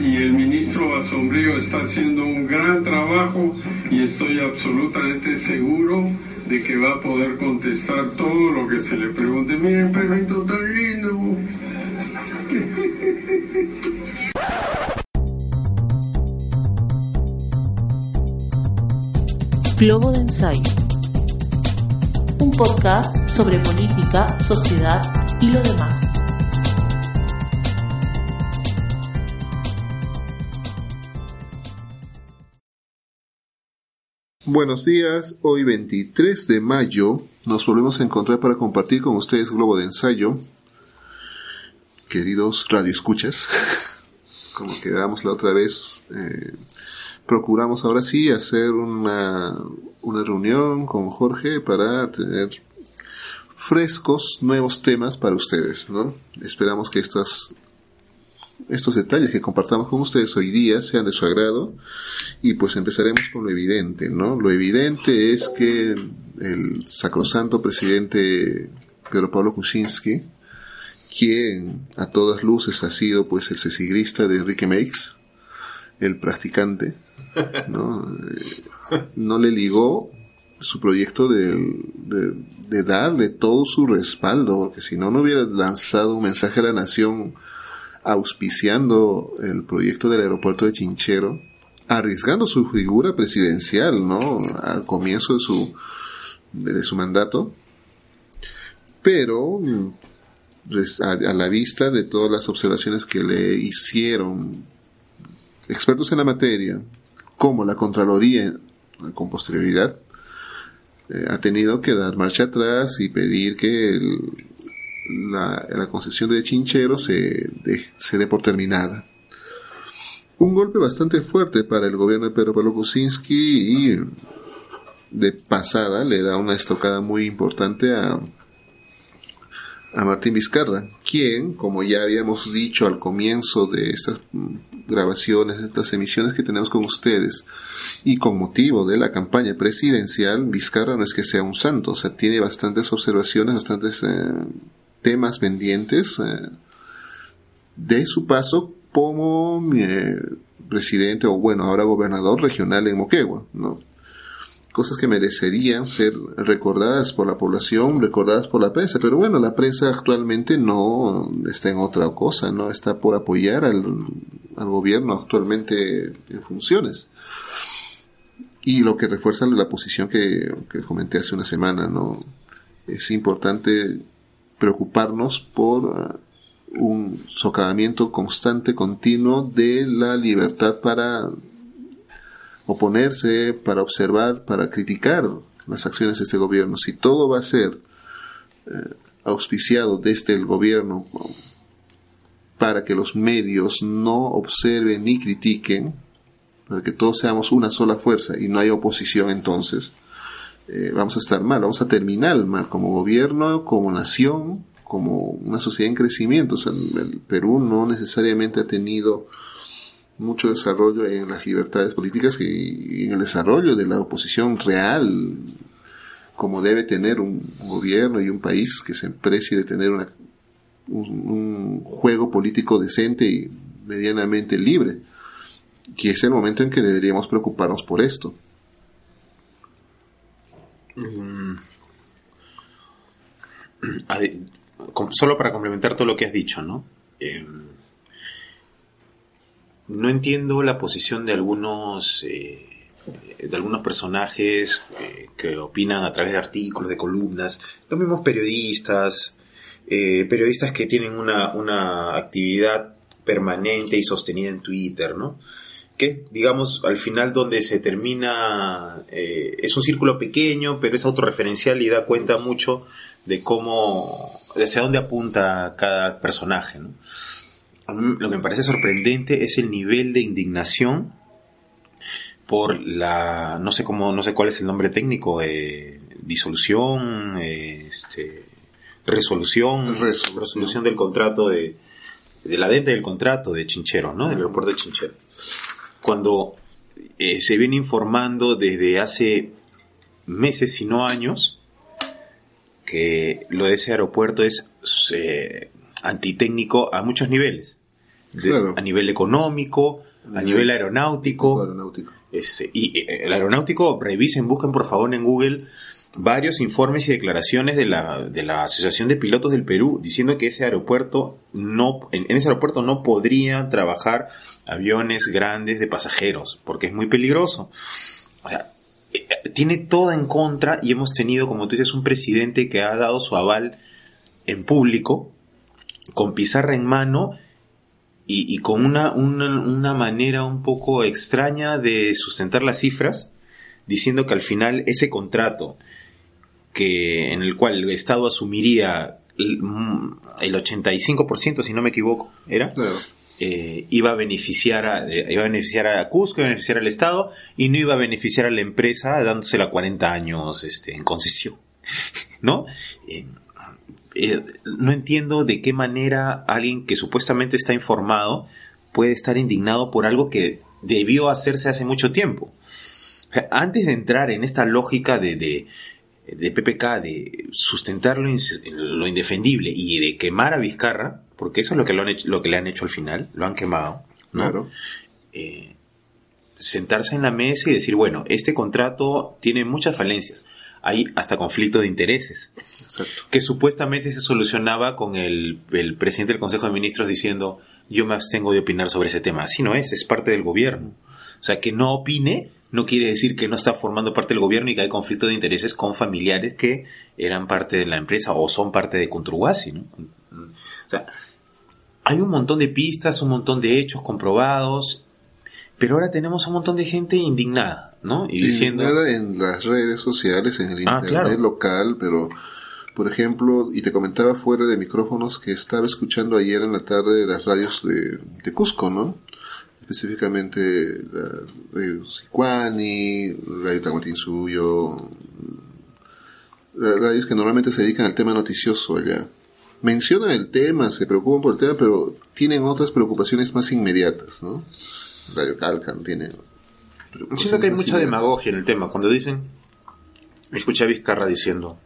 y el ministro Asombrío está haciendo un gran trabajo y estoy absolutamente seguro de que va a poder contestar todo lo que se le pregunte. Miren, perrito tan lindo. Globo de ensayo. Un podcast sobre política, sociedad y lo demás. Buenos días, hoy 23 de mayo nos volvemos a encontrar para compartir con ustedes Globo de Ensayo. Queridos radioescuchas, como quedamos la otra vez, eh, procuramos ahora sí hacer una, una reunión con Jorge para tener frescos, nuevos temas para ustedes. Esperamos que estas estos detalles que compartamos con ustedes hoy día sean de su agrado y pues empezaremos con lo evidente, ¿no? Lo evidente es que el sacrosanto presidente Pedro Pablo Kuczynski, quien a todas luces ha sido pues el cesigrista de Enrique Meix, el practicante, ¿no? no le ligó su proyecto de, de, darle todo su respaldo, porque si no, no hubiera lanzado un mensaje a la nación auspiciando el proyecto del aeropuerto de Chinchero, arriesgando su figura presidencial, ¿no? Al comienzo de su, de su mandato, pero a, la vista de todas las observaciones que le hicieron expertos en la materia, como la Contraloría con posterioridad, eh, ha tenido que dar marcha atrás y pedir que el, la, concesión de Chinchero se, se dé por terminada. Un golpe bastante fuerte para el gobierno de Pedro Pablo Kuczynski y de pasada le da una estocada muy importante a, a Martín Vizcarra, quien, como ya habíamos dicho al comienzo de estas grabaciones, de estas emisiones que tenemos con ustedes, y con motivo de la campaña presidencial, Vizcarra no es que sea un santo, o sea, tiene bastantes observaciones, bastantes eh, temas pendientes eh, de su paso como eh, presidente o bueno, ahora gobernador regional en Moquegua, ¿no? Cosas que merecerían ser recordadas por la población, recordadas por la prensa, pero bueno, la prensa actualmente no está en otra cosa, no está por apoyar al, gobierno actualmente en funciones. Y lo que refuerza la posición que, que comenté hace una semana, ¿no? Es importante preocuparnos por uh, un socavamiento constante, continuo de la libertad para oponerse, para observar, para criticar las acciones de este gobierno. Si todo va a ser eh, auspiciado desde el gobierno para que los medios no observen ni critiquen, para que todos seamos una sola fuerza y no hay oposición entonces, eh, vamos a estar mal, vamos a terminar mal como gobierno, como nación, como una sociedad en crecimiento. el Perú no necesariamente ha tenido mucho desarrollo en las libertades políticas y en el desarrollo de la oposición real, como debe tener un gobierno y un país que se precie de tener una, un, juego político decente y medianamente libre. Y es el momento en que deberíamos preocuparnos por esto. Mm. Solo para complementar todo lo que has dicho, ¿no? Em, no entiendo la posición de algunos eh, de algunos personajes eh, que opinan a través de artículos, de columnas, los mismos periodistas, eh, periodistas que tienen una, una actividad permanente y sostenida en Twitter, ¿no? Que, digamos, al final donde se termina, eh, es un círculo pequeño, pero es autorreferencial y da cuenta mucho de cómo, hacia dónde apunta cada personaje. lo que me parece sorprendente es el nivel de indignación por la, no sé cómo, no sé cuál es el nombre técnico, eh, disolución, eh, este, resolución, Resolución. resolución del contrato de, de la adenda del contrato de Chinchero, ¿no? Del aeropuerto de Chinchero. Cuando eh, se viene informando desde hace meses, si no años, que lo de ese aeropuerto es eh, antitécnico a muchos niveles. De- Claro. A nivel económico, a nivel aeronáutico. Aeronáutico. Este, y eh, el aeronáutico, revisen, busquen por favor en Google varios informes y declaraciones de la, de la Asociación de Pilotos del Perú diciendo que ese aeropuerto no, en, ese aeropuerto no podrían trabajar aviones grandes de pasajeros porque es muy peligroso. O sea, eh, eh, tiene todo en contra y hemos tenido, como tú dices, un presidente que ha dado su aval en público, con pizarra en mano y, y con una, una manera un poco extraña de sustentar las cifras, diciendo que al final ese contrato que en el cual el Estado asumiría el, mm, el 85%, si no me equivoco, era, Claro. eh, iba a beneficiar a, eh, iba a beneficiar a Cusco, iba a beneficiar al Estado y no iba a beneficiar a la empresa dándosela 40 años este, en concesión, ¿no? Eh, eh, no entiendo de qué manera alguien que supuestamente está informado puede estar indignado por algo que debió hacerse hace mucho tiempo. O sea, Antes de entrar en esta lógica de, de, de PPK, de sustentar lo, lo indefendible y de quemar a Vizcarra, porque eso es lo que, lo, han hecho- lo que le han hecho al final, lo han quemado, ¿no? Claro. eh, sentarse en la mesa y decir, bueno, este contrato tiene muchas falencias, hay hasta conflicto de intereses, Exacto. que supuestamente se solucionaba con el, el presidente del Consejo de Ministros diciendo, yo me abstengo de opinar sobre ese tema. Así no es, es parte del gobierno. O sea, que no opine no quiere decir que no está formando parte del gobierno y que hay conflicto de intereses con familiares que eran parte de la empresa o son parte de Contruguasi, ¿no? O sea, hay un montón de pistas, un montón de hechos comprobados, pero ahora tenemos un montón de gente indignada, ¿no? Y Sí, diciendo... nada en las redes sociales, en el Ah, internet claro. local, pero por ejemplo, y te comentaba fuera de micrófonos que estaba escuchando ayer en la tarde las radios de, de Cusco, ¿no? Específicamente la Radio Sicuani, Radio Tahuantinsuyo, ra- radios que normalmente se dedican al tema noticioso allá. Mencionan el tema, se preocupan por el tema, pero tienen otras preocupaciones más inmediatas, ¿no? Radio Calcan tiene Siento que hay mucha demagogia en el tema. Cuando dicen, escuché a Vizcarra diciendo,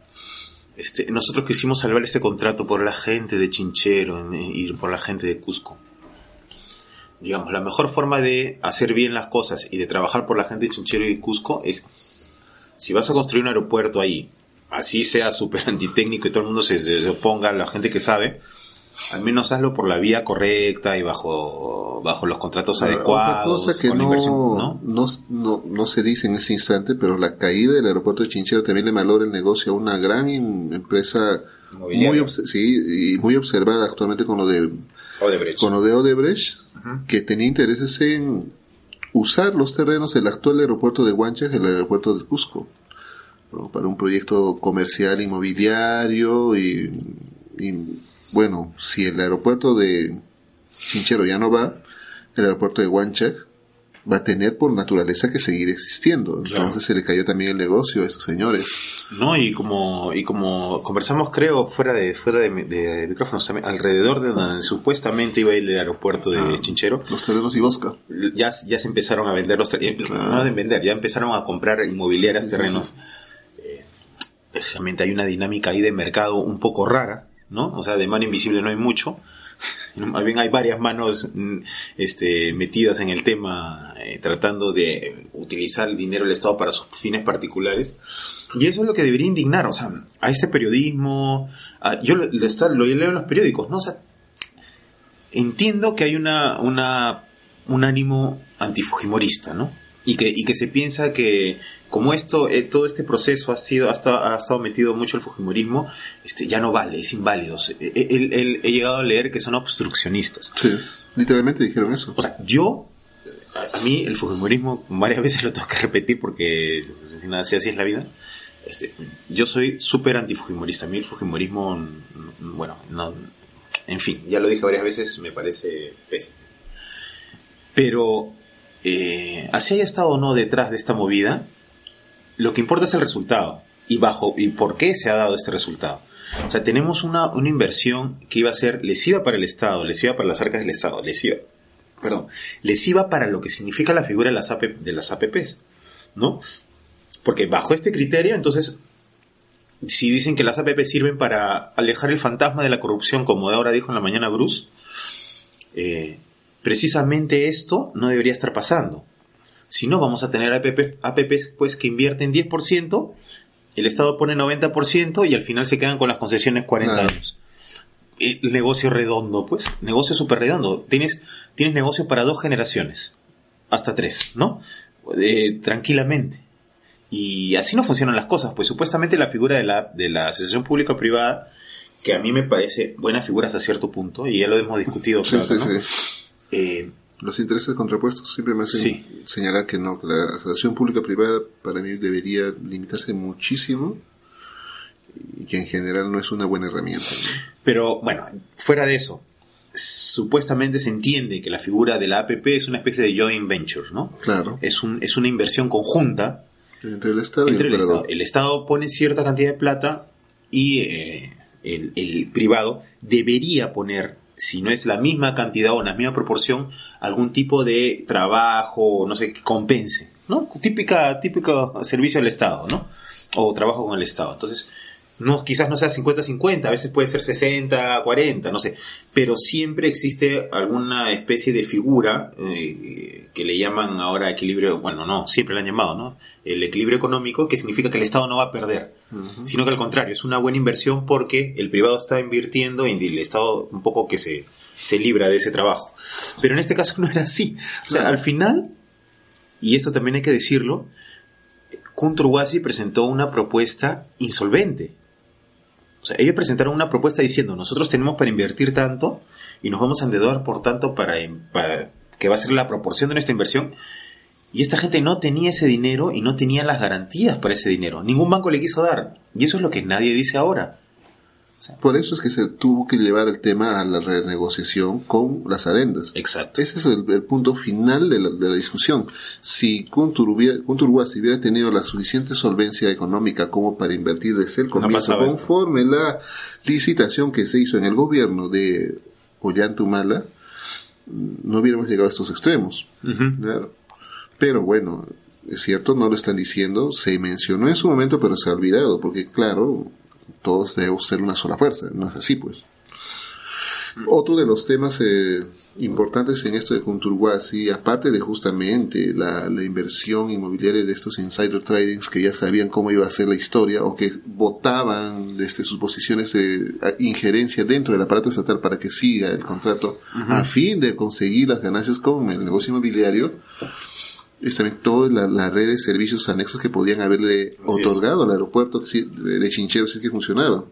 este, nosotros quisimos salvar este contrato por la gente de Chinchero eh, y por la gente de Cusco. Digamos, la mejor forma de hacer bien las cosas y de trabajar por la gente de Chinchero y Cusco es, si vas a construir un aeropuerto ahí, así sea súper antitécnico y todo el mundo se, se- oponga, la gente que sabe, al menos hazlo por la vía correcta y bajo, bajo los contratos Ahora, adecuados. Otra cosa que no, no, ¿no? no, no se dice en ese instante, pero la caída del aeropuerto de Chinchero también le malora el negocio a una gran im- empresa muy, sí, y muy observada actualmente con lo de, Odebrecht. con lo de Odebrecht, que tenía intereses en usar los terrenos del actual aeropuerto de Huanchac, el aeropuerto del Cusco, ¿no? para un proyecto comercial inmobiliario y, y, bueno, si el aeropuerto de Chinchero ya no va, el aeropuerto de Huanchac va a tener por naturaleza que seguir existiendo. Claro. Entonces se le cayó también el negocio a esos señores. No, y como, y como conversamos, creo, fuera de, fuera de, de micrófonos también, alrededor de donde supuestamente iba a ir el aeropuerto de Ah. Chinchero, Los terrenos y Bosca. ya, ya se empezaron a vender los terrenos, no de vender, ya empezaron a comprar inmobiliarias Sí, sí, terrenos. Eh, realmente hay una dinámica ahí de mercado un poco rara, ¿no? O sea, de mano invisible no hay mucho. Más bien hay varias manos mm, este, metidas en el tema, eh, tratando de utilizar el dinero del Estado para sus fines particulares. Y eso es lo que debería indignar, o sea, a este periodismo. yo lo, lo lo leo en los periódicos, ¿no? O sea, entiendo que hay una, una, un ánimo antifujimorista, ¿no? Y que, y que se piensa que como esto, eh, todo este proceso ha sido, ha estado, ha estado metido mucho el fujimorismo, este, ya no vale, es inválido. Eh, eh, he- he llegado a leer que son obstruccionistas. Sí, literalmente dijeron eso. O sea, yo, a, a mí el fujimorismo varias veces lo tengo que repetir porque así, así es la vida. Este, yo soy súper antifujimorista. A mí el fujimorismo, bueno, no, En fin, ya lo dije varias veces, me parece pésimo. Pero, eh, así haya estado o no detrás de esta movida, lo que importa es el resultado. Y bajo, y por qué se ha dado este resultado. O sea, tenemos una, una inversión que iba a ser lesiva para el Estado, lesiva para las arcas del Estado, lesiva, perdón, lesiva para lo que significa la figura de las, AP de las APPs, ¿no? Porque bajo este criterio, entonces, si dicen que las APP sirven para alejar el fantasma de la corrupción, como ahora dijo en la mañana Bruce, eh, precisamente esto no debería estar pasando. Si no, vamos a tener APP, APPs pues, que invierten 10%, el Estado pone 90% y al final se quedan con las concesiones 40 Claro. años. El negocio redondo, pues, negocio súper redondo. Tienes, tienes negocio para dos generaciones, hasta tres, ¿no? Eh, tranquilamente. Y así no funcionan las cosas, pues supuestamente la figura de la, de la asociación pública-privada, que a mí me parece buena figura hasta cierto punto, y ya lo hemos discutido, Sí, claro, sí, ¿no? sí. Eh, Los intereses contrapuestos siempre me hacen Sí. señalar que no, que la asociación pública-privada para mí debería limitarse muchísimo y que en general no es una buena herramienta. ¿no? Pero bueno, fuera de eso, supuestamente se entiende que la figura de la APP es una especie de joint venture, ¿no? Claro, Es, un, es una inversión conjunta entre el Estado entre y el el Estado. El Estado pone cierta cantidad de plata y eh, el, el privado debería poner, si no es la misma cantidad o la misma proporción, algún tipo de trabajo, no sé, que compense, ¿no? Típica, típico servicio del Estado, ¿no? O trabajo con el Estado. Entonces, no, quizás no sea 50-50, a veces puede ser 60-40, no sé, pero siempre existe alguna especie de figura eh, que le llaman ahora equilibrio, bueno, no, siempre le han llamado, ¿no? El equilibrio económico, que significa que el Estado no va a perder, sino que al contrario, es una buena inversión porque el privado está invirtiendo y el Estado un poco que se, se libra de ese trabajo. Pero en este caso no era así. O sea, Claro. al final, y esto también hay que decirlo, Kunturwasi presentó una propuesta insolvente. Ellos presentaron una propuesta diciendo, nosotros tenemos para invertir tanto y nos vamos a endeudar por tanto para, para que va a ser la proporción de nuestra inversión. Y esta gente no tenía ese dinero y no tenía las garantías para ese dinero. Ningún banco le quiso dar. Y eso es lo que nadie dice ahora. Por eso es que se tuvo que llevar el tema a la renegociación con las adendas. Exacto. Ese es el, el punto final de la, de la discusión. Si Kuntur hubiera, tenido la suficiente solvencia económica como para invertir desde el comienzo, esto. conforme la licitación que se hizo en el gobierno de Ollantumala, no hubiéramos llegado a estos extremos. Claro. Pero bueno, es cierto, no lo están diciendo, se mencionó en su momento, pero se ha olvidado, porque claro, todos debemos ser una sola fuerza, no es así pues. Otro de los temas eh, importantes en esto de Kunturwasi, aparte de justamente la, la inversión inmobiliaria de estos insider tradings que ya sabían cómo iba a ser la historia o que votaban desde sus posiciones de injerencia dentro del aparato estatal para que siga el contrato a fin de conseguir las ganancias con el negocio inmobiliario, es también toda la, la red de servicios anexos que podían haberle otorgado al aeropuerto de, Chinchero si es que funcionaba.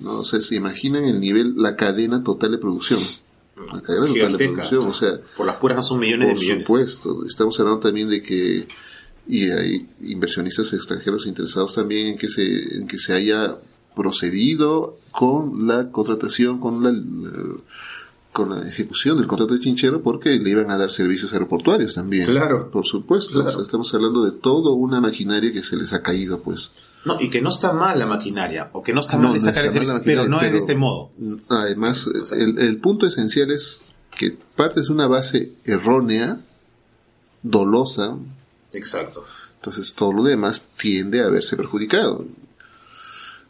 ¿no? O sea, se imaginan el nivel, la cadena total de producción. La cadena total de producción, o sea, Por las puras no son millones de por millones. supuesto. Estamos hablando también de que y hay inversionistas extranjeros interesados también en que se en que se haya procedido con la contratación, con la- con la ejecución del contrato de Chinchero porque le iban a dar servicios aeroportuarios también. Claro. Por supuesto. Claro. O sea, estamos hablando de toda una maquinaria que se les ha caído, pues. No, y que no está mal la maquinaria, o que no está No, mal de no sacar está mal la pero no es de este modo. Además, sea- el, el punto esencial es que partes de una base errónea, dolosa, Exacto. entonces todo lo demás tiende a verse perjudicado.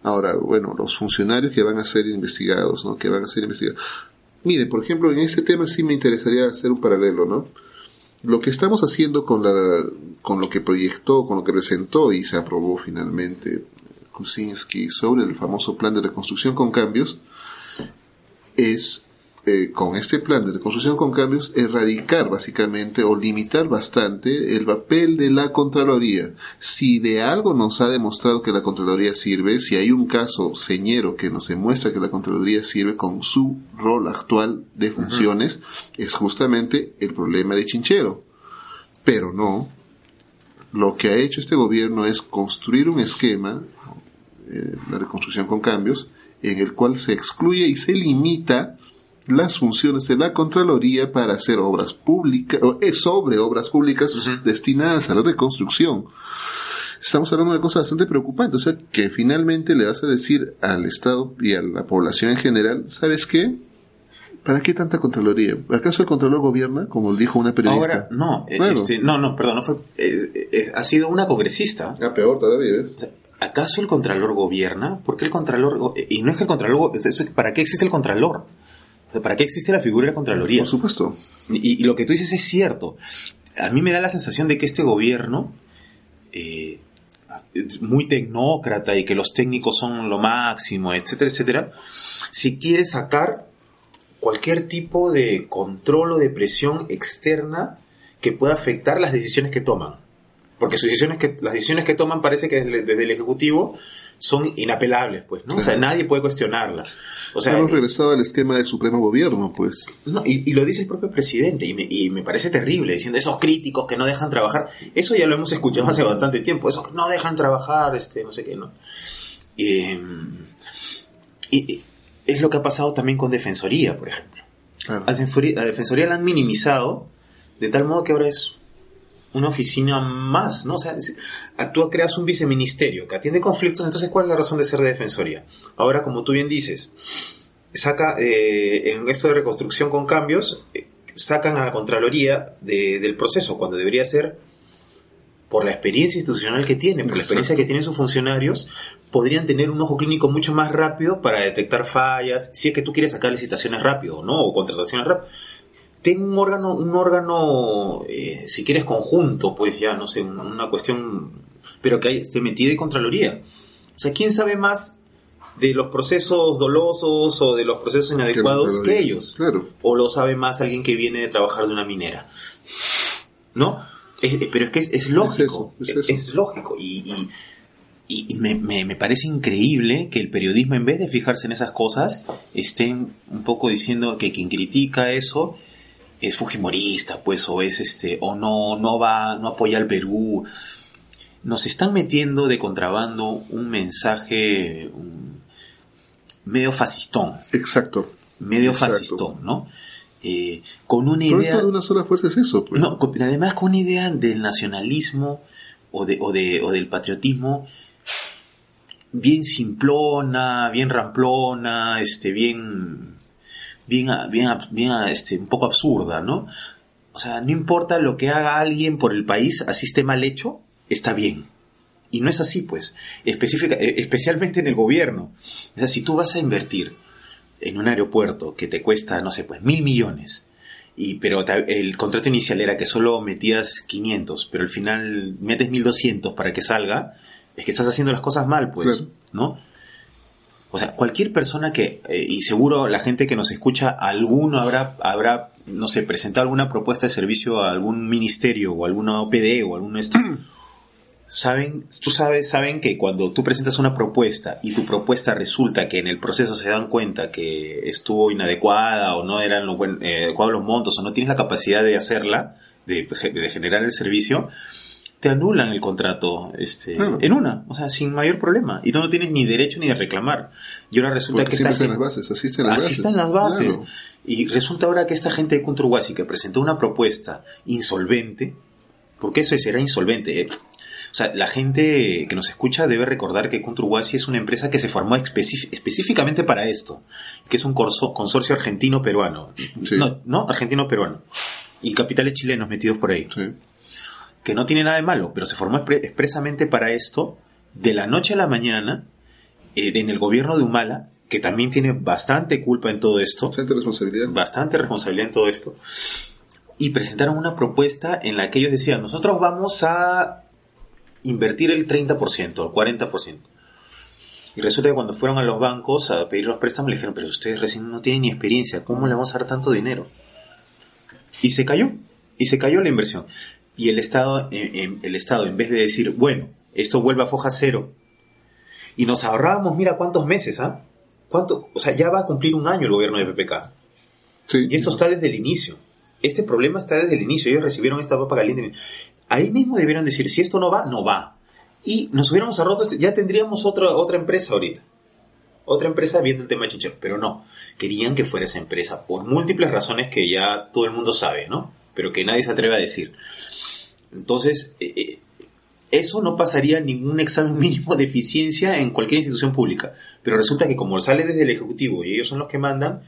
Ahora, bueno, los funcionarios que van a ser investigados, ¿no? Que van a ser investigados. Mire, por ejemplo, en este tema sí me interesaría hacer un paralelo, ¿no? Lo que estamos haciendo con la, con lo que proyectó, con lo que presentó y se aprobó finalmente Kuczynski sobre el famoso plan de reconstrucción con cambios, es eh, con este plan de reconstrucción con cambios erradicar básicamente o limitar bastante el papel de la Contraloría. Si de algo nos ha demostrado que la Contraloría sirve, si hay un caso señero que nos demuestra que la Contraloría sirve con su rol actual de funciones, es justamente el problema de Chinchero. Pero no, lo que ha hecho este gobierno es construir un esquema, eh, la reconstrucción con cambios, en el cual se excluye y se limita las funciones de la Contraloría para hacer obras públicas, o es sobre obras públicas destinadas a la reconstrucción. Estamos hablando de una cosa bastante preocupante, o sea, que finalmente le vas a decir al Estado y a la población en general, ¿sabes qué? ¿Para qué tanta Contraloría? ¿Acaso el Contralor gobierna, como dijo una periodista? Ahora, no, eh, este, no, no, perdón, no fue, eh, eh, ha sido una congresista. Ah, peor todavía, ¿ves? ¿Acaso el Contralor gobierna? ¿Por qué el Contralor, y no es que el Contralor, ¿para qué existe el Contralor? ¿Para qué existe la figura de la Contraloría? Por supuesto. Y, y, lo que tú dices es cierto. A mí me da la sensación de que este gobierno eh, muy tecnócrata y que los técnicos son lo máximo, etcétera, etcétera, si quiere sacar cualquier tipo de control o de presión externa que pueda afectar las decisiones que toman. Porque sus decisiones que, las decisiones que toman parece que desde el Ejecutivo son inapelables, pues, ¿no? O sea, nadie puede cuestionarlas. O sea, Hemos regresado al esquema del Supremo Gobierno, pues. No, y, lo dice el propio presidente, y me, y me, parece terrible, diciendo esos críticos que no dejan trabajar. Eso ya lo hemos escuchado hace bastante tiempo, esos que no dejan trabajar, este, no sé qué, ¿no? y, es lo que ha pasado también con Defensoría, por ejemplo. Claro. A Defensoría la han minimizado de tal modo que ahora es una oficina más, ¿no? O sea, tú creas un viceministerio que atiende conflictos, entonces ¿cuál es la razón de ser de defensoría? Ahora, como tú bien dices, saca, eh, en esto de reconstrucción con cambios, eh, sacan a la Contraloría del proceso, cuando debería ser por la experiencia institucional que tienen, por la experiencia que tienen sus funcionarios, podrían tener un ojo clínico mucho más rápido para detectar fallas, si es que tú quieres sacar licitaciones rápido, ¿no? O contrataciones rápido ten un órgano, un órgano, eh, si quieres conjunto, pues ya, no sé, una cuestión, pero que esté metido en Contraloría. O sea, ¿quién sabe más de los procesos dolosos o de los procesos inadecuados que, ellos? Claro. O lo sabe más alguien que viene de trabajar de una minera. ¿No? pero es que es, lógico. Es, lógico. Y, y, me, me, parece increíble que el periodismo, en vez de fijarse en esas cosas, estén un poco diciendo que quien critica eso es fujimorista, pues, o es este, o no, no va, no apoya al Perú. Nos están metiendo de contrabando un mensaje medio fascistón. Exacto. Medio fascistón, ¿no? Eh, con una idea. de una sola fuerza es eso, pues. No, además con una idea del nacionalismo o, de, o, de, o del patriotismo bien simplona, bien ramplona, este, bien bien, bien, bien este, un poco absurda, ¿no? O sea, no importa lo que haga alguien por el país, así esté mal hecho, está bien. Y no es así, pues, Específica, eh, especialmente en el gobierno. O sea, si tú vas a invertir en un aeropuerto que te cuesta, no sé, pues mil millones, y, pero el contrato inicial era que solo metías 500, pero al final metes 1200 para que salga, es que estás haciendo las cosas mal, pues, ¿no? O sea, cualquier persona que, eh, y seguro la gente que nos escucha, alguno habrá, habrá, no sé, presentado alguna propuesta de servicio a algún ministerio o alguna OPD o algún esto. saben, tú sabes, saben que cuando tú presentas una propuesta y tu propuesta resulta que en el proceso se dan cuenta que estuvo inadecuada o no eran lo eh, adecuados los montos o no tienes la capacidad de hacerla, de, de generar el servicio, te anulan el contrato este, en una, o sea, sin mayor problema. Y tú no tienes ni derecho ni de reclamar. Y ahora resulta que esta gente, las bases, así están las así bases. Están las bases. Y resulta ahora que esta gente de Conturguasi que presentó una propuesta insolvente, porque eso será insolvente, ¿eh? O sea, la gente que nos escucha debe recordar que Conturguasi es una empresa que se formó específicamente para esto, que es un consorcio argentino-peruano. No, no, argentino-peruano. Y capitales chilenos metidos por ahí. Sí que no tiene nada de malo, pero se formó expresamente para esto, de la noche a la mañana, eh, en el gobierno de Humala, que también tiene bastante culpa en todo esto. Bastante responsabilidad. Bastante responsabilidad en todo esto. Y presentaron una propuesta en la que ellos decían, nosotros vamos a invertir el 30%, el 40%. Y resulta que cuando fueron a los bancos a pedir los préstamos, le dijeron, pero ustedes recién no tienen ni experiencia, ¿cómo le vamos a dar tanto dinero? Y se cayó, y se cayó la inversión. Y el Estado, el Estado, en vez de decir, bueno, esto vuelve a foja cero, y nos ahorrábamos, mira cuántos meses, ¿ah? ¿Cuánto? O sea, ya va a cumplir un año el gobierno de PPK. Y esto está desde el inicio. Este problema está desde el inicio. Ellos recibieron esta papa caliente. Ahí mismo debieron decir, si esto no va, no va. Y nos hubiéramos ahorrado, ya tendríamos otra, otra empresa ahorita. otra empresa viendo el tema de Chinchero, pero no, querían que fuera esa empresa por múltiples razones que ya todo el mundo sabe, ¿no? Pero que nadie se atreve a decir. Entonces, eh, eh, eso no pasaría ningún examen mínimo de eficiencia en cualquier institución pública. Pero resulta que como sale desde el Ejecutivo y ellos son los que mandan,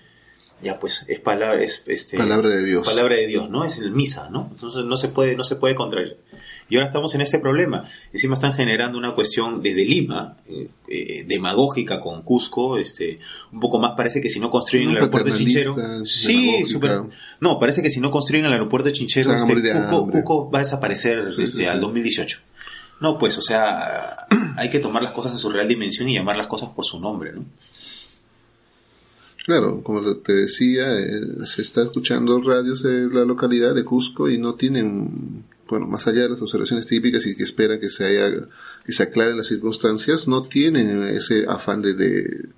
ya pues es palabra, es, este, Palabra de Dios. palabra de Dios, ¿no? Es el misa, ¿no? Entonces no se puede, no se puede contraer. Y ahora estamos en este problema. Encima están generando una cuestión desde Lima, eh, eh, demagógica con Cusco, este, un poco más parece que si no construyen el aeropuerto de Chinchero. Sí, súper- no, parece que si no construyen el aeropuerto de Chinchero, este, hambre. Cusco va a desaparecer Sí, este, sí, al sí. 2018. No, pues, o sea, hay que tomar las cosas en su real dimensión y llamar las cosas por su nombre, ¿no? Claro, como te decía, eh, se está escuchando radios de la localidad de Cusco y no tienen, bueno, más allá de las observaciones típicas y que esperan que se haya, que se aclaren las circunstancias, no tienen ese afán de, de,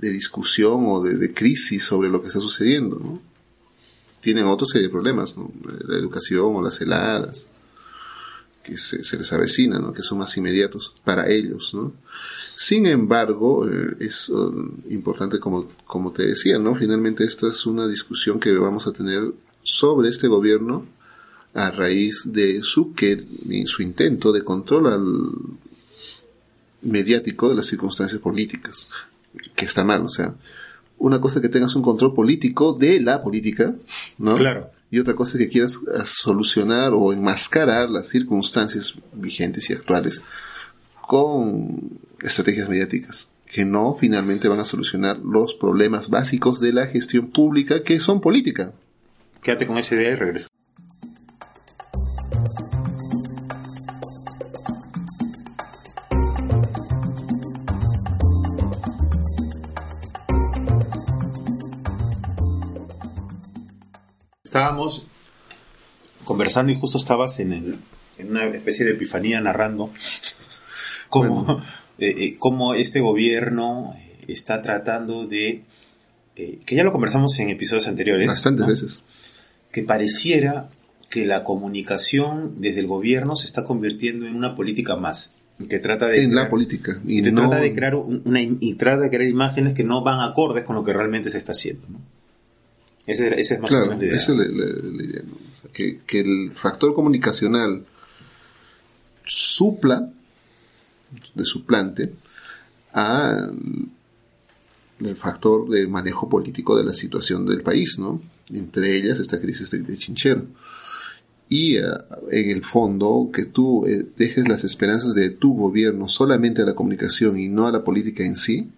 discusión o de, de crisis sobre lo que está sucediendo, ¿no? Tienen otra serie de problemas. La educación o las heladas, que se, se les avecina, ¿no? Que son más inmediatos para ellos, ¿no? Sin embargo, eh, es uh, importante, como, como te decía, ¿no? Finalmente esta es una discusión que vamos a tener sobre este gobierno a raíz de su, que, su intento de control al mediático de las circunstancias políticas, que está mal, o sea, una cosa es que tengas un control político de la política, ¿no? Claro. Y otra cosa es que quieras eh, solucionar o enmascarar las circunstancias vigentes y actuales con estrategias mediáticas que no finalmente van a solucionar los problemas básicos de la gestión pública que son política. Quédate con esa idea y regresa. Estábamos conversando y justo estabas en, el- en una especie de epifanía narrando cómo, eh, eh, cómo este gobierno eh, está tratando de, eh, que ya lo conversamos en episodios anteriores, Bastantes ¿no? veces. que pareciera que la comunicación desde el gobierno se está convirtiendo en una política más, que trata de En crear- la política. Y que no, trata de crear un- una y trata de crear imágenes que no van acordes con lo que realmente se está haciendo. ¿no? Ese, ese es más o Claro, menos la idea. esa es la, la- la idea. ¿no? O sea, que, que el factor comunicacional supla, de suplante, a el factor de manejo político de la situación del país, ¿no? Entre ellas esta crisis de, de Chinchero. Y eh, en el fondo, que tú eh, dejes las esperanzas de tu gobierno solamente a la comunicación y no a la política en sí,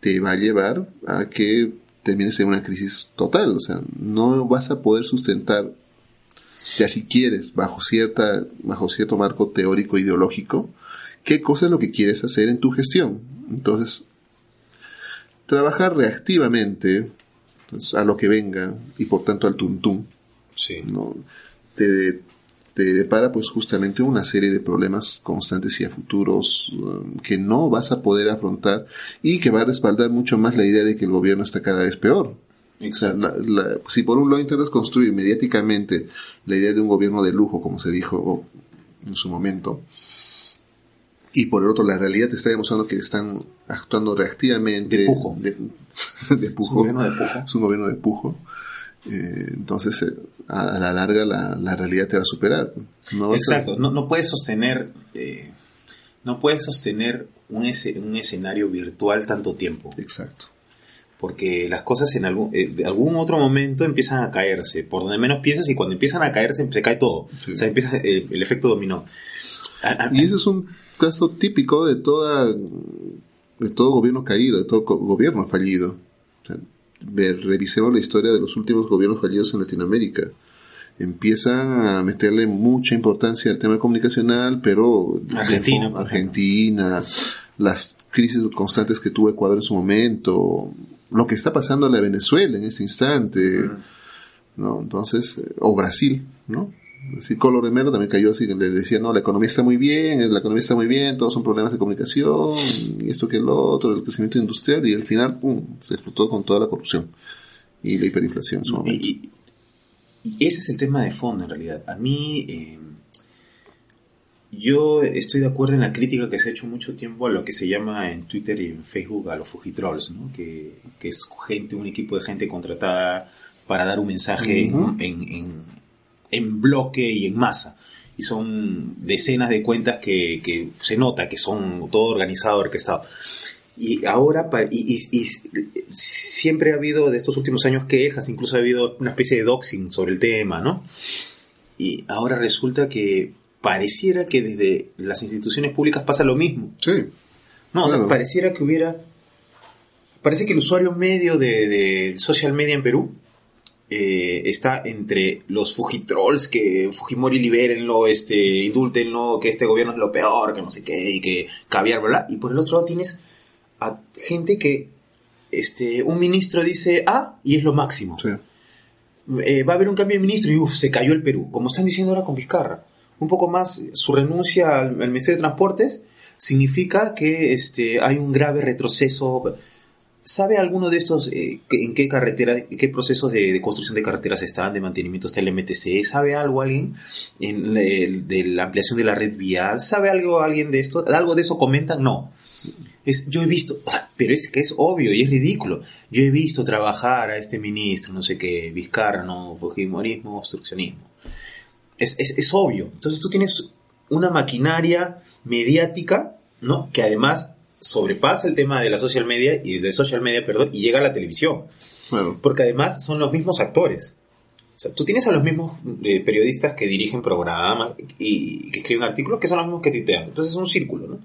te va a llevar a que termines en una crisis total. O sea, no vas a poder sustentar, ya si quieres, bajo, cierta, bajo cierto marco teórico ideológico, qué cosa es lo que quieres hacer en tu gestión. Entonces, trabajar reactivamente pues, a lo que venga y por tanto al tuntún, Sí. ¿no? te, te depara pues justamente una serie de problemas constantes y a futuros um, que no vas a poder afrontar y que va a respaldar mucho más la idea de que el gobierno está cada vez peor. O sea, Exacto. la- la- si por un lado intentas construir mediáticamente la idea de un gobierno de lujo, como se dijo en su momento, y por el otro la realidad te está demostrando que están actuando reactivamente. De pujo. De, de pujo. Es un gobierno de pujo. Es un gobierno de pujo. Eh, entonces, eh, a, la larga, la, la realidad te va a superar. No vas a- Exacto, no, no puedes sostener, eh, no puedes sostener un, ese- un escenario virtual tanto tiempo, Exacto. porque las cosas en algún, de algún otro momento empiezan a caerse, por donde menos piensas y cuando empiezan a caerse se cae todo, Sí. o sea, empieza el efecto dominó. A- a- Y ese es un caso típico de toda de todo gobierno caído, de todo gobierno fallido. Revisemos la historia de los últimos gobiernos fallidos en Latinoamérica. Empiezan a meterle mucha importancia al tema comunicacional, pero Argentina, Argentina, las crisis constantes que tuvo Ecuador en su momento, lo que está pasando a la Venezuela en este instante, ¿no? Entonces, o Brasil, ¿no? Así Colo Remero también cayó así, le decía, no, la economía está muy bien, eh, la economía está muy bien, todos son problemas de comunicación, y esto que el otro, el crecimiento industrial, y al final, pum, se explotó con toda la corrupción y la hiperinflación en su momento. Y, ese es el tema de fondo en realidad. A mí, eh, yo estoy de acuerdo en la crítica que se ha hecho mucho tiempo a lo que se llama en Twitter y en Facebook a los Fujitrolls, ¿no? que, que es gente, un equipo de gente contratada para dar un mensaje en, en, en, bloque y en masa. Y son decenas de cuentas que, que se nota que son todo organizado, orquestado. Y ahora, y, y, siempre ha habido de estos últimos años quejas, incluso ha habido una especie de doxing sobre el tema, ¿no? Y ahora resulta que pareciera que desde las instituciones públicas pasa lo mismo. Sí. No, o sea, pareciera que hubiera... Parece que el usuario medio de, social media en Perú eh, está entre los Fujitrolls, que Fujimori libérenlo, este, indultenlo, que este gobierno es lo peor, que no sé qué, y que caviar, ¿verdad? Y por el otro lado tienes a gente que este, un ministro dice A y es lo máximo. Sí. Eh, va a haber un cambio de ministro y uf, se cayó el Perú, como están diciendo ahora con Vizcarra un poco más su renuncia al, Ministerio de Transportes significa que este, hay un grave retroceso. ¿Sabe alguno de estos eh, en qué carretera, qué procesos de, construcción de carreteras están, de mantenimiento está el MTC? ¿Sabe algo alguien en de la ampliación de la red vial? ¿Sabe algo alguien de esto? ¿Algo de eso comentan? No. Es, yo he visto, pero es que es obvio y es ridículo. Yo he visto trabajar a este ministro, no sé qué, Vizcarra, no, Fujimorismo, obstruccionismo es, obvio. Entonces tú tienes una maquinaria mediática, ¿no? Que además sobrepasa el tema de la social media y de social media, perdón, y llega a la televisión. Porque además son los mismos actores. O sea, tú tienes a los mismos eh, periodistas que dirigen programas y, que escriben artículos que son los mismos que titean. Entonces es un círculo, ¿no?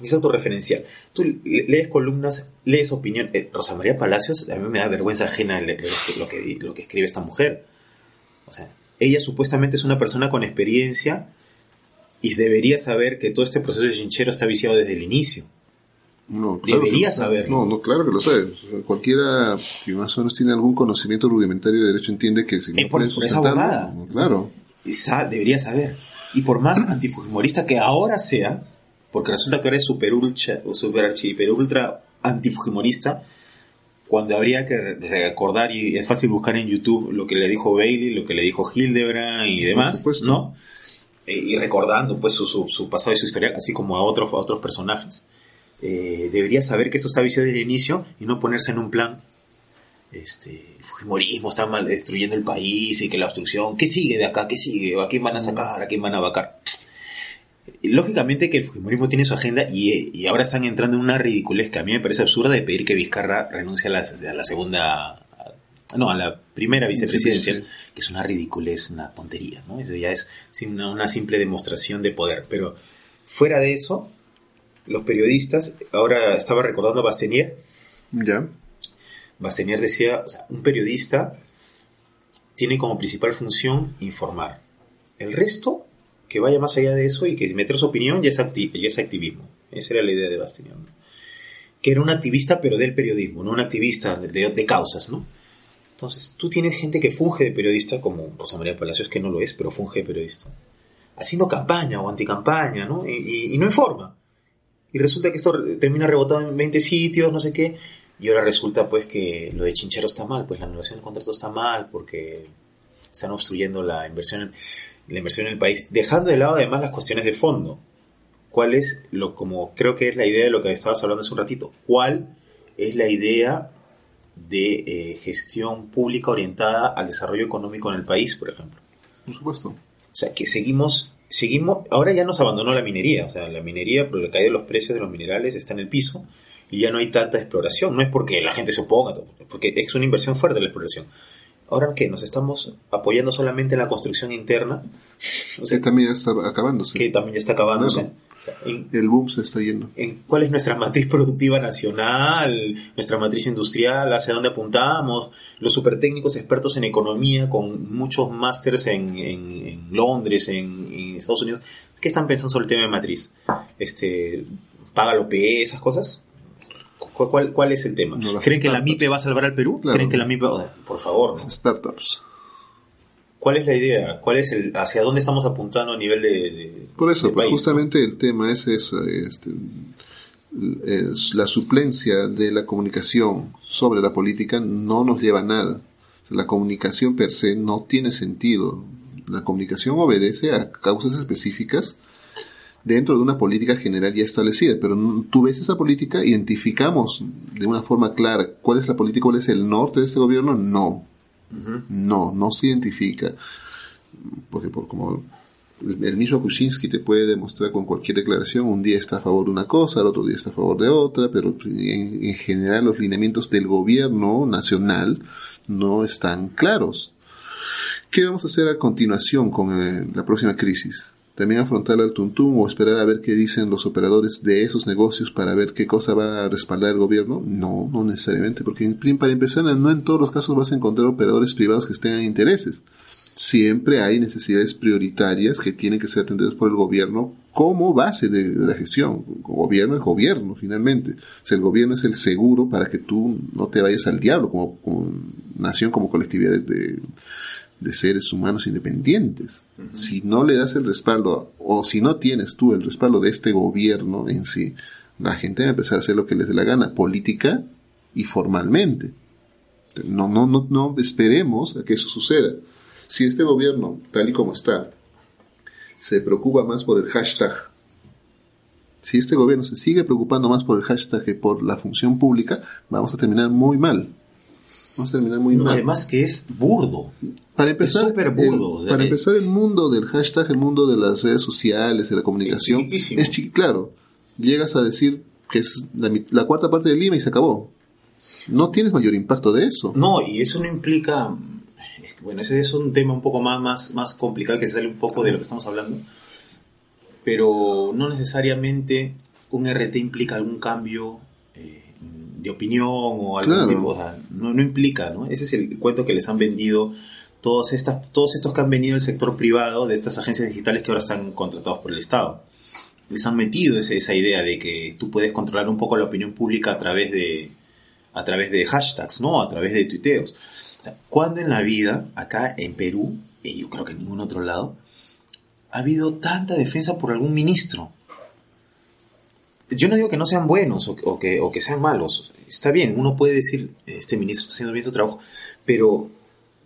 Es autorreferencial. Tú lees columnas, lees opinión. Eh, Rosa María Palacios, a mí me da vergüenza ajena leer lo que, lo que escribe esta mujer. O sea, ella supuestamente es una persona con experiencia y debería saber que todo este proceso de chinchero está viciado desde el inicio. No, debería saber. No, no, claro que lo sabe. cualquiera que más o menos tiene algún conocimiento rudimentario de derecho entiende que si no eh, por, esa abogada. claro. debería saber. Y por más antifujimorista que ahora sea, porque resulta que ahora es super ultra, super archi, super ultra antifujimorista, cuando habría que recordar, y es fácil buscar en YouTube lo que le dijo Bailey, lo que le dijo Hildebrand y demás, ¿no? Eh, y recordando pues su, su, pasado y su historia, así como a otros, a otros personajes. Eh, debería saber que eso está viciado desde el inicio y no ponerse en un plan este, el fujimorismo está mal destruyendo el país y que la obstrucción, ¿qué sigue de acá? ¿Qué sigue? ¿A quién van a sacar? ¿A quién van a vacar? lógicamente que el Fujimorismo tiene su agenda y, ahora están entrando en una ridiculez que a mí me parece absurda de pedir que Vizcarra renuncie a la, segunda, no, a la primera vicepresidencia, que es una ridiculez, una tontería, ¿no? Eso ya es una, simple demostración de poder. Pero fuera de eso, los periodistas, ahora estaba recordando a Bastenier. Ya. Bastenier decía, un periodista tiene como principal función informar. El resto que vaya más allá de eso y que meter su opinión ya es, es activismo. Esa era la idea de Bastián. Que era un activista, pero del periodismo, no un activista de, causas, ¿no? Entonces, tú tienes gente que funge de periodista, como Rosa María Palacios, que no lo es, pero funge de periodista, haciendo campaña o anticampaña, ¿no? Y, y no informa. Y resulta que esto termina rebotado en 20 sitios, no sé qué, y ahora resulta pues que lo de Chinchero está mal, pues la anulación del contrato está mal porque están obstruyendo la inversión la inversión en el país, dejando de lado además las cuestiones de fondo. ¿Cuál es lo, como creo que es la idea de lo que estabas hablando hace un ratito, cuál es la idea de eh, gestión pública orientada al desarrollo económico en el país, por ejemplo? Por supuesto. O sea, que seguimos, seguimos, ahora ya nos abandonó la minería, o sea, la minería, por la caída de los precios de los minerales, está en el piso y ya no hay tanta exploración. No es porque la gente se oponga, porque es una inversión fuerte la exploración. Ahora que nos estamos apoyando solamente en la construcción interna. O sea, que también está acabándose. Que también ya está acabándose. El boom se está yendo. En ¿Cuál es nuestra matriz productiva nacional? Nuestra matriz industrial, hacia dónde apuntamos. Los super técnicos expertos en economía con muchos másters en, en, Londres, en, Estados Unidos. ¿Qué están pensando sobre el tema de matriz? Este, ¿Paga lo PE, esas cosas? ¿Cuál, cuál es el tema? ¿Creen que la MIPE va a salvar al Perú? ¿Creen que la MIPE... por favor. startups. ¿Cuál es la idea? ¿Cuál es el, ¿Hacia dónde estamos apuntando a nivel de... por eso, justamente el tema es eso. Este, es la suplencia de la comunicación sobre la política no nos lleva a nada. La comunicación per se no tiene sentido. La comunicación obedece a causas específicas dentro de una política general ya establecida, pero tú ves esa política, identificamos de una forma clara cuál es la política, cuál es el norte de este gobierno, no, no, no se identifica, porque por como el mismo Kuczynski te puede demostrar con cualquier declaración, un día está a favor de una cosa, el otro día está a favor de otra, pero en, en general los lineamientos del gobierno nacional no están claros. ¿Qué vamos a hacer a continuación con eh, la próxima crisis? ¿También afrontar al tuntún o esperar a ver qué dicen los operadores de esos negocios para ver qué cosa va a respaldar el gobierno? No, no necesariamente, porque para empezar, no en todos los casos vas a encontrar operadores privados que tengan intereses siempre hay necesidades prioritarias que tienen que ser atendidas por el gobierno como base de, la gestión. Gobierno es gobierno, finalmente. O el gobierno es el seguro para que tú no te vayas al diablo como, como nación, como colectividad de, de seres humanos independientes. Si no le das el respaldo, o si no tienes tú el respaldo de este gobierno en sí, la gente va a empezar a hacer lo que les dé la gana, política y formalmente. No, no, no, no esperemos a que eso suceda. Si este gobierno, tal y como está, se preocupa más por el hashtag, si este gobierno se sigue preocupando más por el hashtag que por la función pública, vamos a terminar muy mal. Vamos a terminar muy No, mal. además que es burdo. Para empezar, súper burdo. el, para empezar, el mundo del hashtag, el mundo de las redes sociales, de la comunicación, Es es claro. Llegas a decir que es la, cuarta parte de Lima y se acabó. No tienes mayor impacto de eso. No, y eso no implica. Bueno, ese es un tema un poco más, más, más complicado que sale un poco de lo que estamos hablando. Pero no necesariamente un RT implica algún cambio eh, de opinión o algún Claro. tipo. O sea, no, no implica, ¿no? Ese es el cuento que les han vendido todos, estas, todos estos que han venido del sector privado, de estas agencias digitales que ahora están contratados por el Estado. Les han metido ese- esa idea de que tú puedes controlar un poco la opinión pública a través de, a través de hashtags, ¿no? A través de tuiteos. O sea, ¿cuándo en la vida, acá en Perú, y yo creo que en ningún otro lado, ha habido tanta defensa por algún ministro? Yo no digo que no sean buenos o, que- o que, o que sean malos. Está bien, uno puede decir, este ministro está haciendo bien su trabajo, pero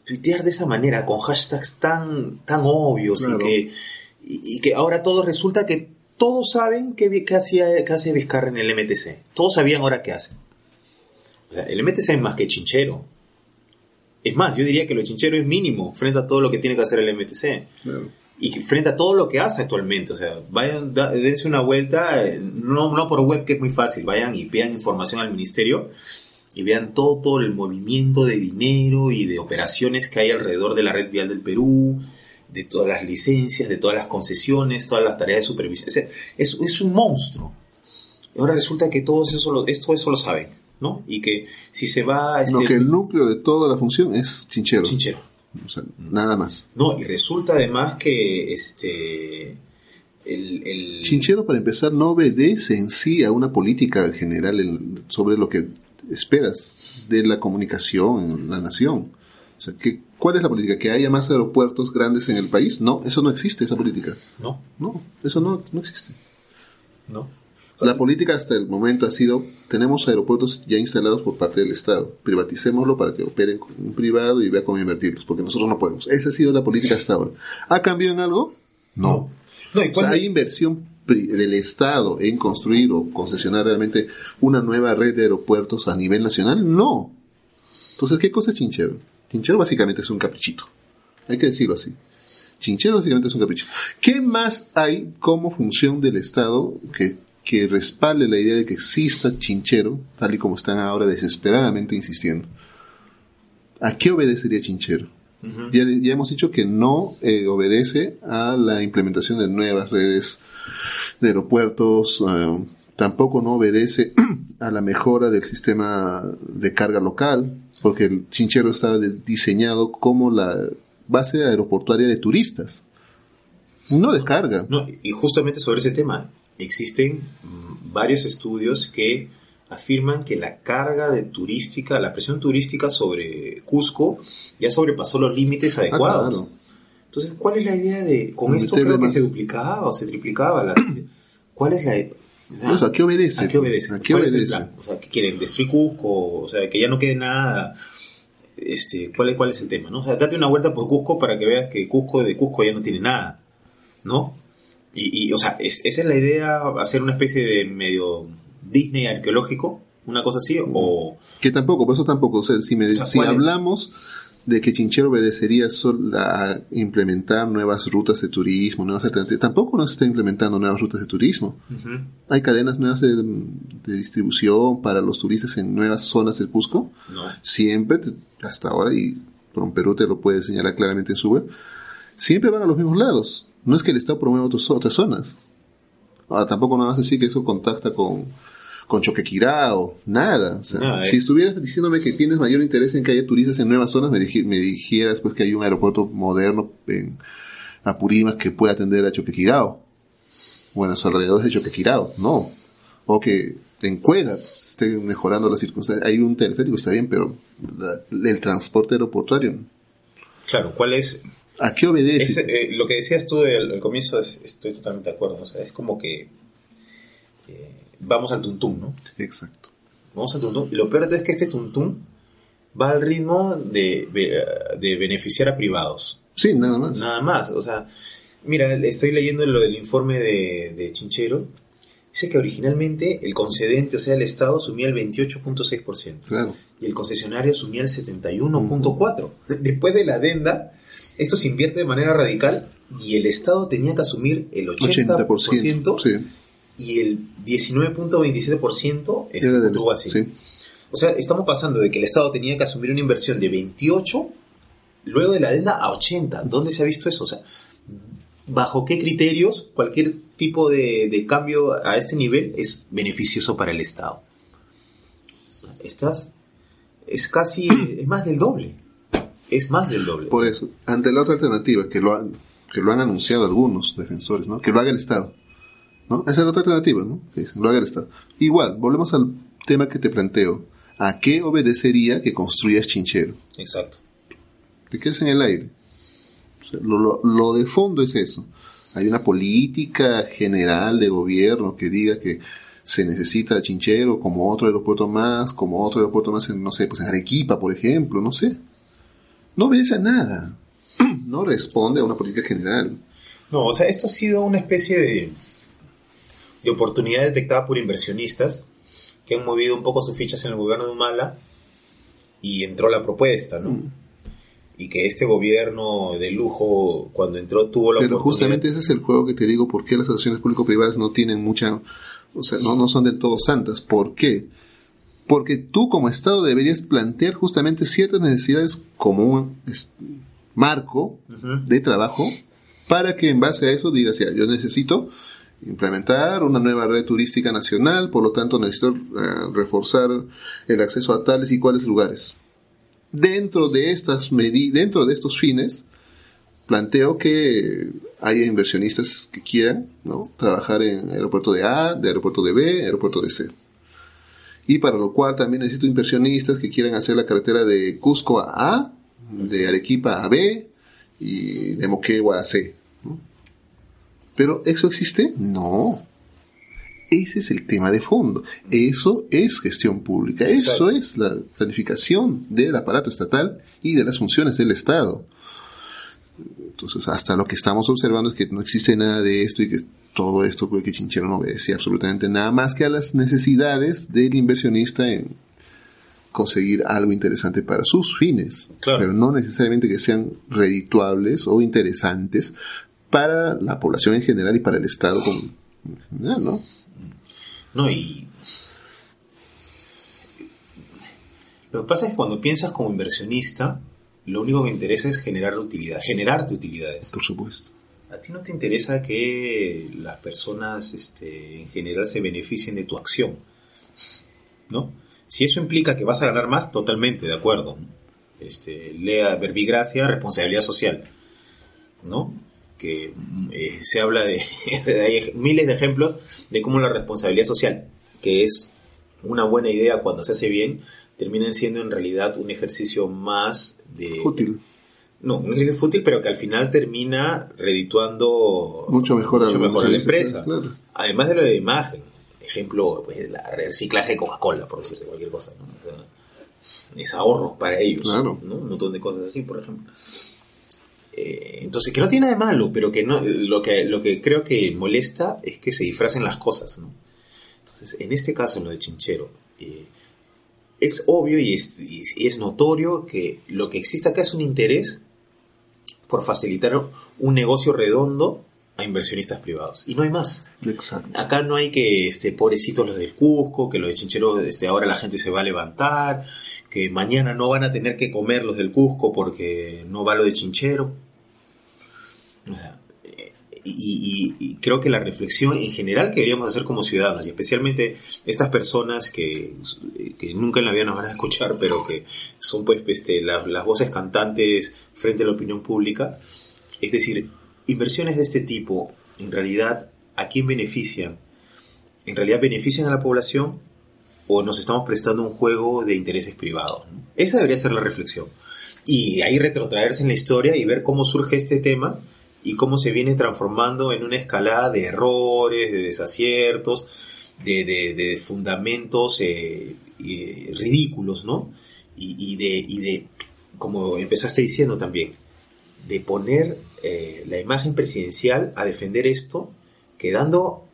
tuitear de esa manera, con hashtags tan, tan obvios Claro. y, que, y, y que ahora todo resulta que todos saben qué, qué hacía, qué hace Vizcarra en el MTC. Todos sabían ahora qué hace. O sea, el MTC es más que chinchero. Es más, yo diría que lo chinchero es mínimo frente a todo lo que tiene que hacer el MTC. Claro. Y frente a todo lo que hace actualmente. O sea, vayan, da- dense una vuelta, eh, no, no por web, que es muy fácil. Vayan y vean información al ministerio y vean todo, todo el movimiento de dinero y de operaciones que hay alrededor de la red vial del Perú, de todas las licencias, de todas las concesiones, todas las tareas de supervisión. Es, es, es un monstruo. Y ahora resulta que todo eso lo, esto, eso lo saben, ¿no? Y que si se va... Este, No, que el núcleo de toda la función es chinchero. chinchero. O sea, nada más. No, y resulta además que este el, el- Chinchero, para empezar, no obedece en sí a una política general en- sobre lo que esperas de la comunicación en la nación. O sea, que, ¿cuál es la política? ¿Que haya más aeropuertos grandes en el país? No, eso no existe, esa política. no, No, eso no, no existe. no. La política hasta el momento ha sido, tenemos aeropuertos ya instalados por parte del Estado, privaticémoslo para que operen con un privado y vea cómo invertirlos, porque nosotros no podemos. Esa ha sido la política hasta ahora. ¿Ha cambiado en algo? No. No, y O sea, cuando- ¿Hay inversión del Estado en construir o concesionar realmente una nueva red de aeropuertos a nivel nacional? No. Entonces, ¿qué cosa es Chinchero? Chinchero básicamente es un caprichito. Hay que decirlo así. Chinchero básicamente es un capricho. ¿Qué más hay como función del Estado que, que respalde la idea de que exista Chinchero, tal y como están ahora desesperadamente insistiendo? ¿A qué obedecería Chinchero? ya, ya hemos dicho que no eh, obedece a la implementación de nuevas redes de aeropuertos, eh, tampoco no obedece a la mejora del sistema de carga local, porque el Chinchero está de- diseñado como la base aeroportuaria de turistas, no de carga. No, y justamente sobre ese tema, existen mm, varios estudios que afirman que la carga de turística, la presión turística sobre Cusco ya sobrepasó los límites adecuados. Ah, claro. Entonces, ¿cuál es la idea de, con esto creo que se duplicaba o se triplicaba la... ¿Cuál es la... o sea, ¿a qué obedece? ¿A qué obedece? ¿A qué ¿Cuál es el obedece? O sea, ¿qué quieren? ¿Destruir Cusco? O sea, que ya no quede nada... Este, ¿cuál, es, ¿Cuál es el tema? ¿no? O sea, date una vuelta por Cusco para que veas que Cusco de Cusco ya no tiene nada. ¿No? Y, y, o sea, es- esa es la idea, hacer una especie de medio Disney arqueológico, una cosa así, o... Que tampoco, por eso tampoco. O sea, si, me- O sea, si hablamos de que Chinchero obedecería a implementar nuevas rutas de turismo, nuevas alternativas, tampoco nos está implementando nuevas rutas de turismo. Hay cadenas nuevas de, de distribución para los turistas en nuevas zonas del Cusco. No. Siempre, hasta ahora, y Perú te lo puede señalar claramente en su web, siempre van a los mismos lados. No es que el Estado promueva otros- otras zonas. Ahora, tampoco no vas a decir que eso contacta con, con Choquequirao, nada. O sea, No, eh. si estuvieras diciéndome que tienes mayor interés en que haya turistas en nuevas zonas, me, dij- me dijeras pues que hay un aeropuerto moderno en Apurímac que pueda atender a Choquequirao. O en los alrededores de Choquequirao, no. O que en Cuela se esté mejorando las circunstancias. Hay un teleférico, está bien, pero la- el transporte aeroportuario, Claro, ¿cuál es ¿a qué obedece? Es, eh, lo que decías tú al, comienzo, es- estoy totalmente de acuerdo. ¿no? O sea, es como que eh, vamos al tuntún, ¿no? Exacto. Vamos al tuntún. Y lo peor de todo es que este tuntún va al ritmo de, de beneficiar a privados. Sí, nada más. Nada más. O sea, mira, estoy leyendo lo del informe de, de Chinchero. Dice que originalmente el concedente, o sea, el Estado, asumía el 28.6% Claro. y el concesionario asumía el 71.4%. Después de la adenda, esto se invierte de manera radical y el Estado tenía que asumir el 80%, 80%. Sí. y el 19.27% este, Era del- estuvo así. sí. O sea, estamos pasando de que el Estado tenía que asumir una inversión de 28, luego de la adenda a 80. ¿Dónde se ha visto eso? O sea, ¿bajo qué criterios cualquier tipo de, de cambio a este nivel es beneficioso para el Estado? Estás, es casi, es más del doble. Es más del doble. Por eso, ante la otra alternativa, que lo han, que lo han anunciado algunos defensores, ¿no? Que lo haga el Estado. ¿No? Esa es la otra alternativa, ¿no? Que lo haga el Estado. Igual, volvemos al tema que te planteo. ¿A qué obedecería que construyas Chinchero? Exacto. Te quedas en el aire. O sea, lo, lo- lo de fondo es eso. Hay una política general de gobierno que diga que se necesita Chinchero como otro aeropuerto más, como otro aeropuerto más en, no sé, pues en Arequipa, por ejemplo, no sé. No obedece a nada. No responde a una política general. No, o sea, esto ha sido una especie de, de oportunidad detectada por inversionistas que han movido un poco sus fichas en el gobierno de Humala y entró la propuesta, ¿no? Mm. Y que este gobierno de lujo, cuando entró, tuvo la Pero oportunidad. justamente ese es el juego que te digo, por qué las asociaciones público-privadas no tienen mucha, o sea, no, no son del todo santas. ¿Por qué? Porque tú como Estado deberías plantear justamente ciertas necesidades como un marco de trabajo para que en base a eso digas, ya, yo necesito implementar una nueva red turística nacional, por lo tanto necesito eh, reforzar el acceso a tales y cuales lugares. Dentro de estas medi- dentro de estos fines, planteo que haya inversionistas que quieran ¿no? trabajar en aeropuerto de A, de aeropuerto de B, aeropuerto de C. Y para lo cual también necesito inversionistas que quieran hacer la carretera de Cusco a A, de Arequipa a B y de Moquegua a C. ¿no? ¿Pero eso existe? No. Ese es el tema de fondo. Eso es gestión pública. Eso Exacto. es la planificación del aparato estatal y de las funciones del Estado. Entonces, hasta lo que estamos observando es que no existe nada de esto y que todo esto, pues, que Chinchero no obedece absolutamente nada más que a las necesidades del inversionista en conseguir algo interesante para sus fines. Claro. Pero no necesariamente que sean redituables o interesantes para la población en general y para el Estado general, ¿no? No, y. Lo que pasa es que cuando piensas como inversionista, lo único que interesa es generar utilidad, generarte utilidades. Por supuesto. A ti no te interesa que las personas este, en general se beneficien de tu acción, ¿no? Si eso implica que vas a ganar más, totalmente de acuerdo. Este, lea verbigracia, responsabilidad social, ¿no? Que eh, se habla de, hay miles de ejemplos de cómo la responsabilidad social, que es una buena idea cuando se hace bien, termina siendo en realidad un ejercicio más de Útil. No, un ejercicio fútil, pero que al final termina redituando Mucho mejor a- mucho mejor a la empresa. claro. Además de lo de imagen. Ejemplo, pues, el reciclaje de Coca-Cola, por decirte cualquier cosa. ¿no? O sea, es ahorro para ellos. Claro. ¿no? Un montón de cosas así, por ejemplo. eh, entonces, que no tiene nada de malo, pero que no, lo que, lo que creo que molesta es que se disfracen las cosas, ¿no? Entonces, en este caso, en lo de Chinchero, eh, es obvio y es, y es notorio que lo que existe acá es un interés por facilitar un negocio redondo a inversionistas privados. Y no hay más. Exacto. Acá no hay que, este, pobrecitos los del Cusco, que los de Chinchero, este, ahora la gente se va a levantar, que mañana no van a tener que comer los del Cusco porque no va lo de Chinchero. O sea, y, y- creo que la reflexión en general que deberíamos hacer como ciudadanos, y especialmente estas personas que, nunca en la vida nos van a escuchar, pero que son pues este, las, las voces cantantes frente a la opinión pública, es decir, inversiones de este tipo, en realidad, ¿a quién benefician? ¿En realidad benefician a la población o nos estamos prestando un juego de intereses privados? Esa debería ser la reflexión. Y ahí retrotraerse en la historia y ver cómo surge este tema y cómo se viene transformando en una escalada de errores, de desaciertos, de, de- de fundamentos eh, eh, ridículos, ¿no? Y, y de, y de, como empezaste diciendo también, de poner eh, la imagen presidencial a defender esto, quedando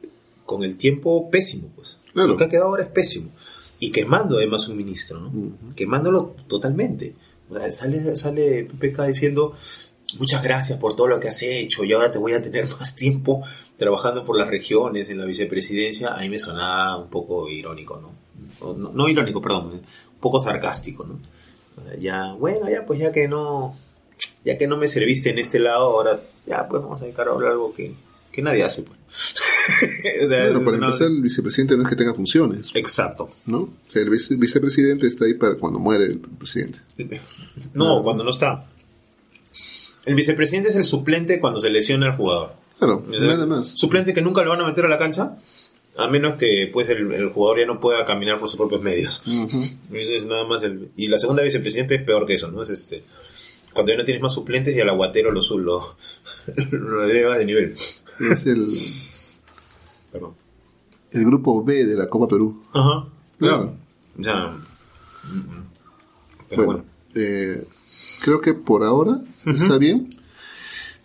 con el tiempo pésimo, pues. Claro. Lo que ha quedado ahora es pésimo. Y quemando además un ministro, ¿no? Quemándolo totalmente. O sea, sale, sale PPK diciendo, muchas gracias por todo lo que has hecho y ahora te voy a tener más tiempo trabajando por las regiones, en la vicepresidencia. A mí me sonaba un poco irónico, ¿no? No, no irónico, perdón, un poco sarcástico, ¿no? Sea, Ya, bueno, ya pues ya que no, ya que no me serviste en este lado, ahora ya pues vamos a dedicar a hablar algo que, que nadie hace, pues. O sea, Bueno, para una- empezar, el vicepresidente no es que tenga funciones, Exacto. ¿no? O sea, el vice- vicepresidente está ahí para cuando muere el presidente. No, cuando no está. El vicepresidente es el suplente cuando se lesiona el jugador. Claro, O sea, nada más. Suplente que nunca lo van a meter a la cancha, a menos que pues el, el jugador ya no pueda caminar por sus propios medios. Ese es nada más el, y la segunda vicepresidente es peor que eso, ¿no? Es este cuando ya no tienes más suplentes y al aguatero lo, lo, lo eleva de nivel. Es el, Perdón. el grupo B de la Copa Perú. Ajá. Claro. O sea, mm, mm. pero bueno. eh, creo que por ahora está bien.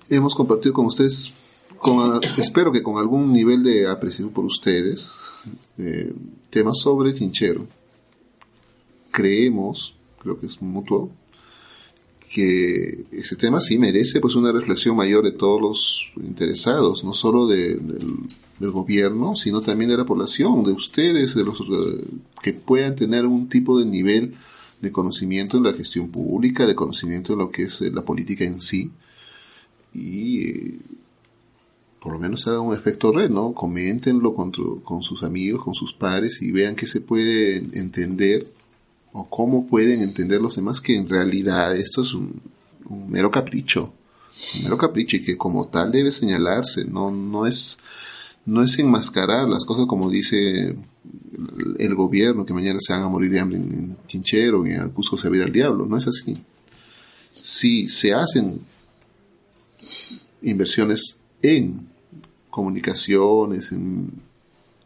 Hemos compartido con ustedes, con, espero que con algún nivel de apreciación por ustedes, eh, temas sobre Chinchero. Creemos, creo que es mutuo, que ese tema sí merece pues una reflexión mayor de todos los interesados, no solo de- del, del gobierno, sino también de la población, de ustedes, de los eh, que puedan tener un tipo de nivel de conocimiento en la gestión pública, de conocimiento en lo que es eh, la política en sí, y eh, por lo menos haga un efecto red, ¿no? Coméntenlo con, tu- con sus amigos, con sus pares y vean qué se puede entender o cómo pueden entender los demás que en realidad esto es un, un mero capricho, un mero capricho y que como tal debe señalarse, no, no es no es enmascarar las cosas como dice el, gobierno, que mañana se van a morir de hambre en, en Chinchero y en Cusco se va al diablo, no es así. Si se hacen inversiones en comunicaciones, en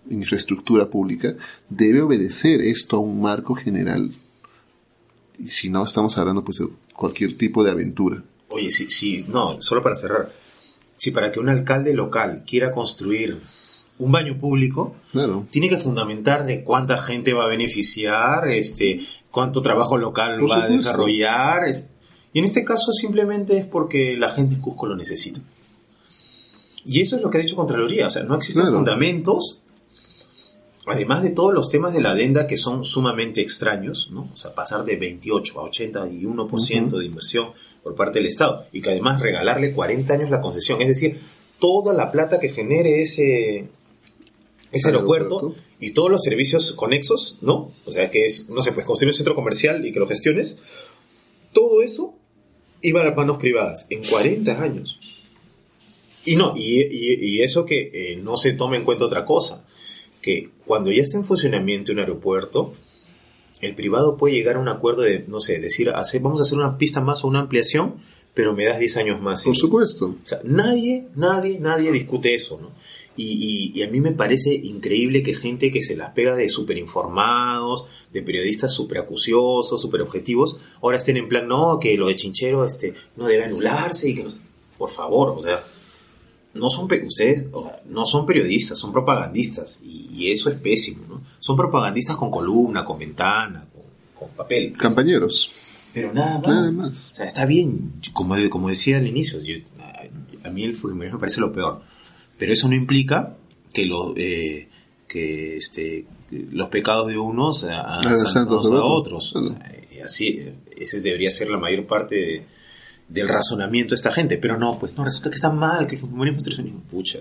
infraestructura pública, debe obedecer esto a un marco general. Y si no, estamos hablando pues de cualquier tipo de aventura. Oye, sí, sí, no, solo para cerrar. Si para que un alcalde local quiera construir un baño público, Claro. tiene que fundamentar de cuánta gente va a beneficiar, este, cuánto trabajo local Por va a desarrollar. es- y en este caso simplemente es porque la gente en Cusco lo necesita. Y eso es lo que ha dicho Contraloría. O sea, no existen Claro. fundamentos, además de todos los temas de la adenda que son sumamente extraños, ¿no? O sea, pasar de 28 a 81% de inversión por parte del Estado y que además regalarle 40 años la concesión. Es decir, toda la plata que genere ese, ese aeropuerto, Aeropuerto. y todos los servicios conexos, ¿no? O sea, que es, no sé, pues construir un centro comercial y que lo gestiones. Todo eso iba a las manos privadas en 40 años. Y no, y, y- y eso que eh, no se tome en cuenta otra cosa, que cuando ya está en funcionamiento un aeropuerto, el privado puede llegar a un acuerdo de, no sé, decir, hacer, vamos a hacer una pista más o una ampliación, pero me das 10 años más. Por supuesto. O sea, nadie, nadie, nadie discute eso, ¿no? Y, y- y a mí me parece increíble que gente que se las pega de súper informados, de periodistas súper acuciosos, súper objetivos, ahora estén en plan, no, que lo de Chinchero este, no debe anularse y que no sé". Por favor, o sea, no son, ustedes o sea, no son periodistas, son propagandistas y, y eso es pésimo. Son propagandistas con columna, con ventana, con, con papel. Campañeros. Pero nada más. Nada más. O sea, está bien, como, como decía al inicio, yo- a, a mí el fujimorismo me parece lo peor. Pero eso no implica que, lo, eh, que este, los pecados de unos a, a- Hagan santos a otros. O sea, así, ese debería ser la mayor parte de- del razonamiento de esta gente. Pero no, pues no, resulta que está mal, que el fujimorismo es un pucha.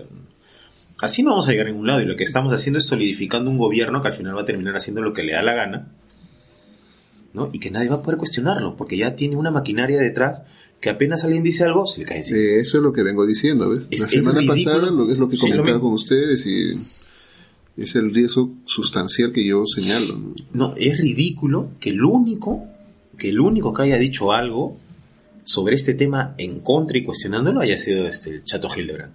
Así no vamos a llegar a ningún lado y lo que estamos haciendo es solidificando un gobierno que al final va a terminar haciendo lo que le da la gana ¿no? Y que nadie va a poder cuestionarlo, porque ya tiene una maquinaria detrás que apenas alguien dice algo, se le cae encima. Sí, eso es lo que vengo diciendo, ¿ves? Es- la es semana ridículo. pasada lo, es lo que Sí, lo comentaba mismo. con ustedes y es el riesgo sustancial que yo señalo. ¿no? No, es ridículo que el único, que el único que haya dicho algo sobre este tema en contra y cuestionándolo haya sido este, el Chato Hildebrand.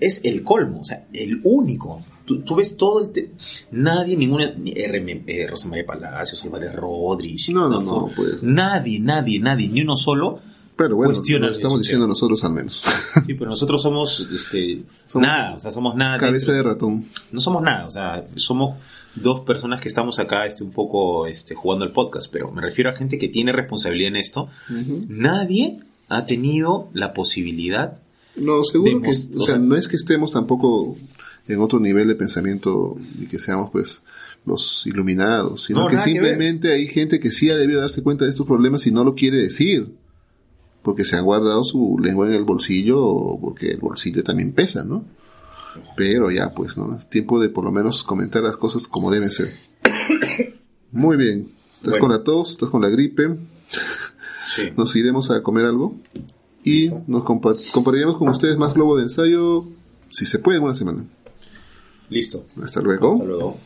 Es el colmo, o sea, el único. Tú, tú ves todo el... te- Nadie, ninguna... Ni eh, Rosa María Palacios, Álvarez Rodríguez. No, no, no, pues. Nadie, nadie, nadie, ni uno solo Pero bueno, cuestiona lo estamos diciendo nosotros al menos. Sí, pero nosotros somos este, Somos nada, o sea, somos nada. Cabeza dentro- de ratón. No somos nada, o sea, somos dos personas que estamos acá este, un poco este, jugando el podcast, pero me refiero a gente que tiene responsabilidad en esto. Nadie ha tenido la posibilidad. No, seguro que, o sea, no es que estemos tampoco en otro nivel de pensamiento y que seamos pues los iluminados, sino No, que simplemente hay gente que sí ha debido darse cuenta de estos problemas y no lo quiere decir, porque se han guardado su lengua en el bolsillo o porque el bolsillo también pesa, ¿no? Pero ya pues, ¿no? Es tiempo de por lo menos comentar las cosas como deben ser. Muy bien. ¿Estás Bueno. con la tos? ¿Estás con la gripe? Sí. nos iremos a comer algo y Listo. nos compa- compartiremos con ustedes más globo de ensayo, si se puede, en una semana. Listo. Hasta luego. Hasta luego.